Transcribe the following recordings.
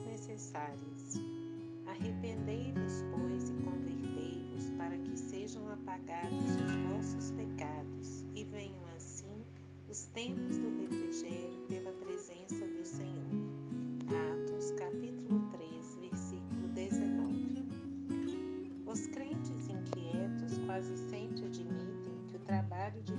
necessárias. Arrependei-vos, pois, e convertei-vos, para que sejam apagados os vossos pecados, e venham assim os tempos do refrigério pela presença do Senhor. Atos, capítulo 3, versículo 19. Os crentes inquietos quase sempre admitem que o trabalho de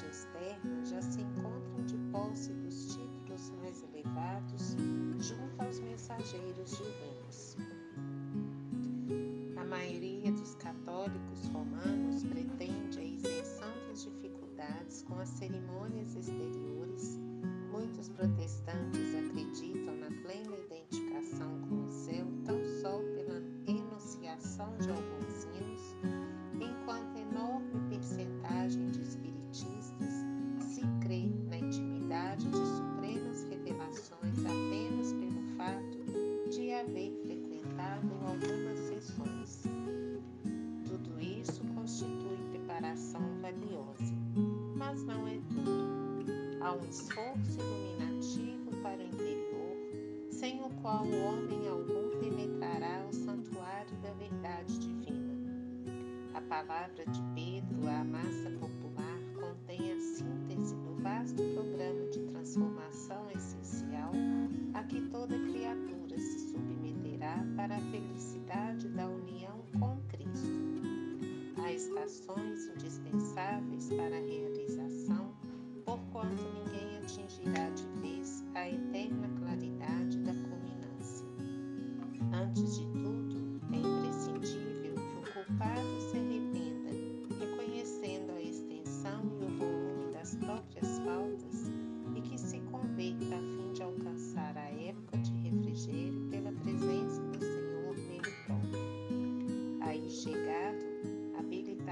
atividade externa já se encontram de posse dos títulos mais elevados junto aos mensageiros divinos. Mas não é tudo. Há um esforço iluminativo para o interior, sem o qual o homem algum penetrará o santuário da verdade divina. A palavra de Pedro à massa popular Há estações indispensáveis para a realização,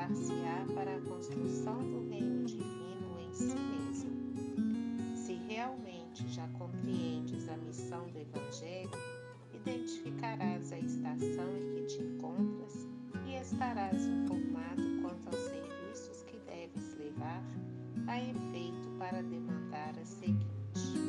dedicar-se-á para a construção do reino divino em si mesmo. Se realmente já compreendes a missão do Evangelho, identificarás a estação em que te encontras e estarás informado quanto aos serviços que deves levar a efeito para demandar a seguinte.